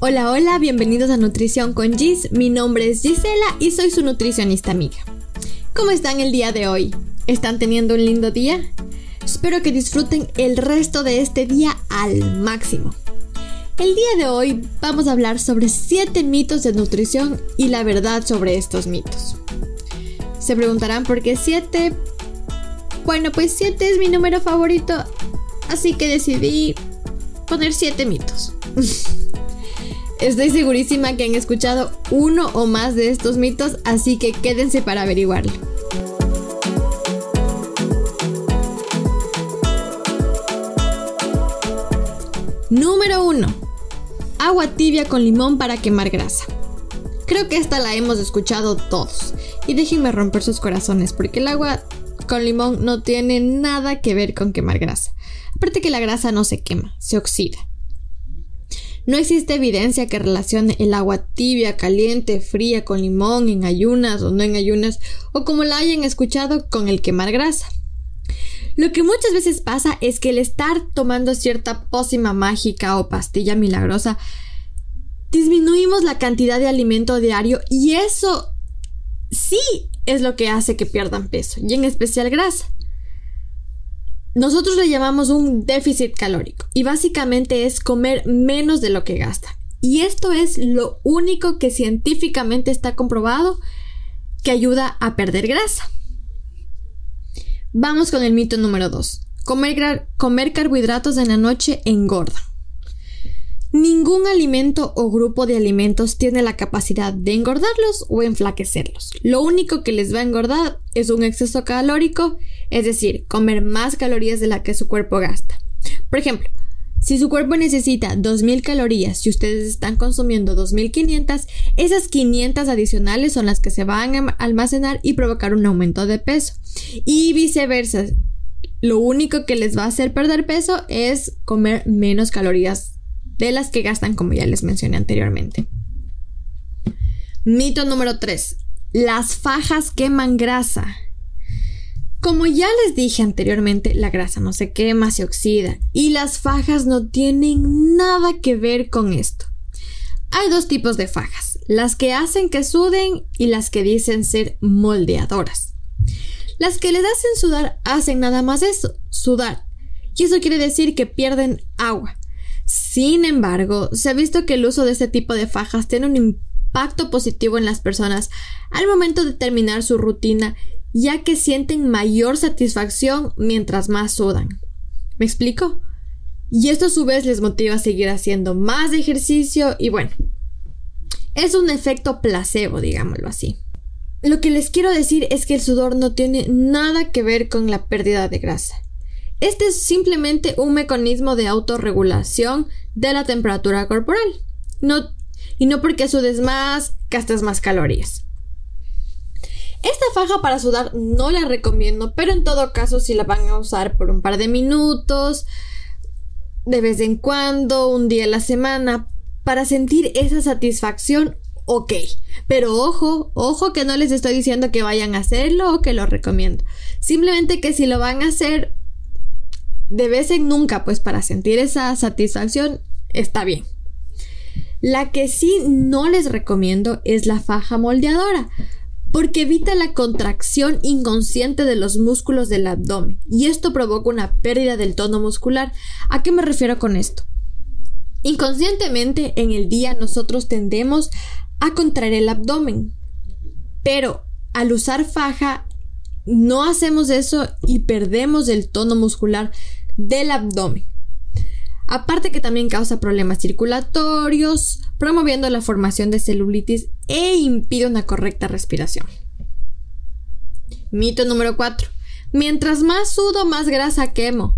Hola, hola, bienvenidos a Nutrición con Gis. Mi nombre es Gisela y soy su nutricionista amiga. ¿Cómo están el día de hoy? ¿Están teniendo un lindo día? Espero que disfruten el resto de este día al máximo. El día de hoy vamos a hablar sobre 7 mitos de nutrición y la verdad sobre estos mitos. Se preguntarán por qué 7. Bueno, pues 7 es mi número favorito, así que decidí poner 7 mitos. Estoy segurísima que han escuchado uno o más de estos mitos, así que quédense para averiguarlo. Número 1. Agua tibia con limón para quemar grasa. Creo que esta la hemos escuchado todos. Y déjenme romper sus corazones, porque el agua con limón no tiene nada que ver con quemar grasa. Aparte que la grasa no se quema, se oxida. No existe evidencia que relacione el agua tibia, caliente, fría, con limón, en ayunas o no en ayunas, o como la hayan escuchado, con el quemar grasa. Lo que muchas veces pasa es que el estar tomando cierta pócima mágica o pastilla milagrosa, disminuimos la cantidad de alimento diario y eso sí es lo que hace que pierdan peso, y en especial grasa. Nosotros le llamamos un déficit calórico y básicamente es comer menos de lo que gasta. Y esto es lo único que científicamente está comprobado que ayuda a perder grasa. Vamos con el mito número 2. Comer, comer carbohidratos en la noche engorda. Ningún alimento o grupo de alimentos tiene la capacidad de engordarlos o enflaquecerlos. Lo único que les va a engordar es un exceso calórico, es decir, comer más calorías de la que su cuerpo gasta. Por ejemplo, si su cuerpo necesita 2.000 calorías y ustedes están consumiendo 2.500, esas 500 adicionales son las que se van a almacenar y provocar un aumento de peso. Y viceversa, lo único que les va a hacer perder peso es comer menos calorías de las que gastan como ya les mencioné anteriormente. Mito número 3. Las fajas queman grasa. Como ya les dije anteriormente, la grasa no se quema, se oxida y las fajas no tienen nada que ver con esto. Hay dos tipos de fajas, las que hacen que suden y las que dicen ser moldeadoras. Las que les hacen sudar hacen nada más eso, sudar. Y eso quiere decir que pierden agua. Sin embargo, se ha visto que el uso de este tipo de fajas tiene un impacto positivo en las personas al momento de terminar su rutina, ya que sienten mayor satisfacción mientras más sudan. ¿Me explico? Y esto a su vez les motiva a seguir haciendo más ejercicio y bueno, es un efecto placebo, digámoslo así. Lo que les quiero decir es que el sudor no tiene nada que ver con la pérdida de grasa. Este es simplemente un mecanismo de autorregulación de la temperatura corporal. Y no porque sudes más, gastas más calorías. Esta faja para sudar no la recomiendo, pero en todo caso si la van a usar por un par de minutos, de vez en cuando, un día a la semana, para sentir esa satisfacción, ok. Pero ojo, ojo que no les estoy diciendo que vayan a hacerlo o que lo recomiendo. Simplemente que si lo van a hacer, de vez en nunca, pues para sentir esa satisfacción, está bien. La que sí no les recomiendo es la faja moldeadora, porque evita la contracción inconsciente de los músculos del abdomen y esto provoca una pérdida del tono muscular. ¿A qué me refiero con esto? Inconscientemente en el día nosotros tendemos a contraer el abdomen, pero al usar faja no hacemos eso y perdemos el tono muscular del abdomen. Aparte que también causa problemas circulatorios, promoviendo la formación de celulitis e impide una correcta respiración. Mito número 4. Mientras más sudo, más grasa quemo.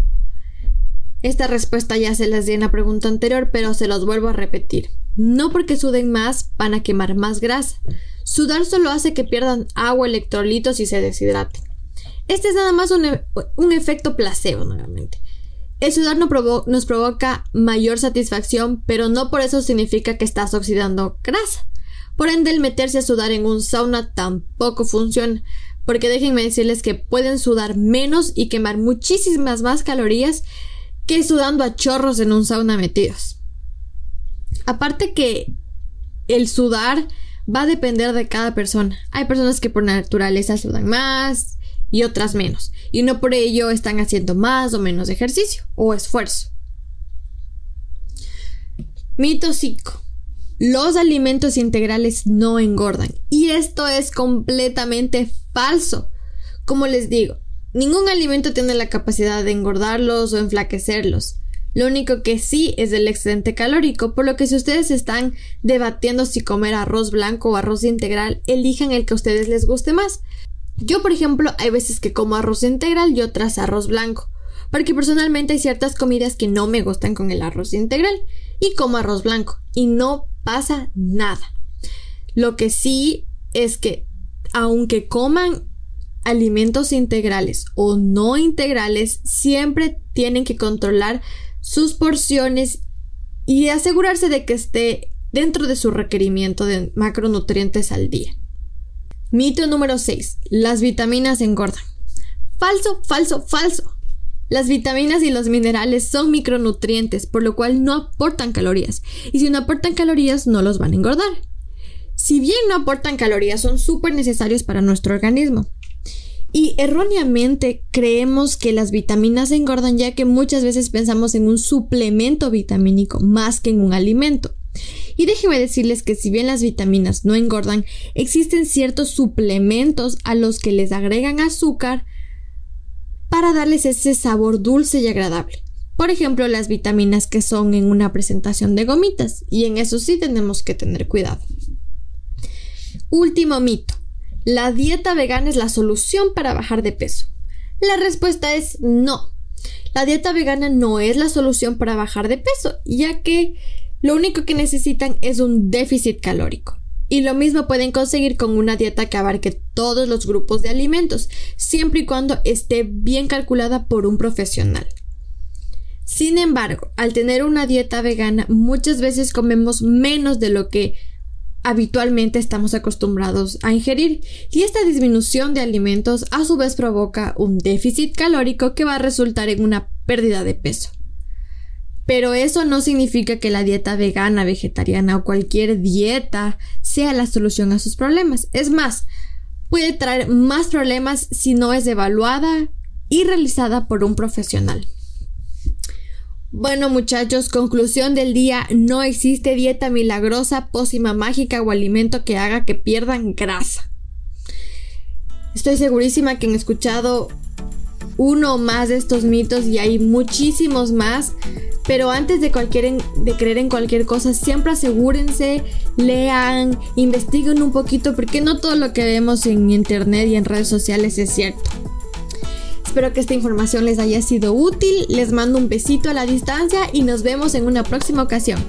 Esta respuesta ya se las di en la pregunta anterior, pero se los vuelvo a repetir. No porque suden más van a quemar más grasa. Sudar solo hace que pierdan agua, electrolitos y se deshidraten. Este es nada más un, e, un efecto placebo nuevamente. El sudar nos provoca mayor satisfacción, pero no por eso significa que estás oxidando grasa. Por ende, el meterse a sudar en un sauna tampoco funciona, porque déjenme decirles que pueden sudar menos y quemar muchísimas más calorías que sudando a chorros en un sauna metidos. Aparte que el sudar va a depender de cada persona. Hay personas que por naturaleza sudan más y otras menos. Y no por ello están haciendo más o menos ejercicio o esfuerzo. Mito 5. Los alimentos integrales no engordan. Y esto es completamente falso. Como les digo, ningún alimento tiene la capacidad de engordarlos o enflaquecerlos. Lo único que sí es el excedente calórico, por lo que si ustedes están debatiendo si comer arroz blanco o arroz integral, elijan el que a ustedes les guste más. Yo, por ejemplo, hay veces que como arroz integral y otras arroz blanco, porque personalmente hay ciertas comidas que no me gustan con el arroz integral y como arroz blanco y no pasa nada. Lo que sí es que aunque coman alimentos integrales o no integrales, siempre tienen que controlar sus porciones y asegurarse de que esté dentro de su requerimiento de macronutrientes al día. Mito número 6. Las vitaminas engordan. Falso, falso, falso. Las vitaminas y los minerales son micronutrientes, por lo cual no aportan calorías. Y si no aportan calorías, no los van a engordar. Si bien no aportan calorías, son súper necesarios para nuestro organismo. Y erróneamente creemos que las vitaminas engordan ya que muchas veces pensamos en un suplemento vitamínico más que en un alimento. Y déjenme decirles que si bien las vitaminas no engordan, existen ciertos suplementos a los que les agregan azúcar para darles ese sabor dulce y agradable. Por ejemplo, las vitaminas que son en una presentación de gomitas, y en eso sí tenemos que tener cuidado. Último mito. ¿La dieta vegana es la solución para bajar de peso? La respuesta es no. La dieta vegana no es la solución para bajar de peso, ya que lo único que necesitan es un déficit calórico. Y lo mismo pueden conseguir con una dieta que abarque todos los grupos de alimentos, siempre y cuando esté bien calculada por un profesional. Sin embargo, al tener una dieta vegana, muchas veces comemos menos de lo que habitualmente estamos acostumbrados a ingerir y esta disminución de alimentos a su vez provoca un déficit calórico que va a resultar en una pérdida de peso. Pero eso no significa que la dieta vegana, vegetariana o cualquier dieta sea la solución a sus problemas. Es más, puede traer más problemas si no es evaluada y realizada por un profesional. Bueno muchachos, conclusión del día, no existe dieta milagrosa, pócima mágica o alimento que haga que pierdan grasa. Estoy segurísima que han escuchado uno o más de estos mitos y hay muchísimos más, pero antes de, cualquier, de creer en cualquier cosa, siempre asegúrense, lean, investiguen un poquito, porque no todo lo que vemos en internet y en redes sociales es cierto. Espero que esta información les haya sido útil. Les mando un besito a la distancia y nos vemos en una próxima ocasión.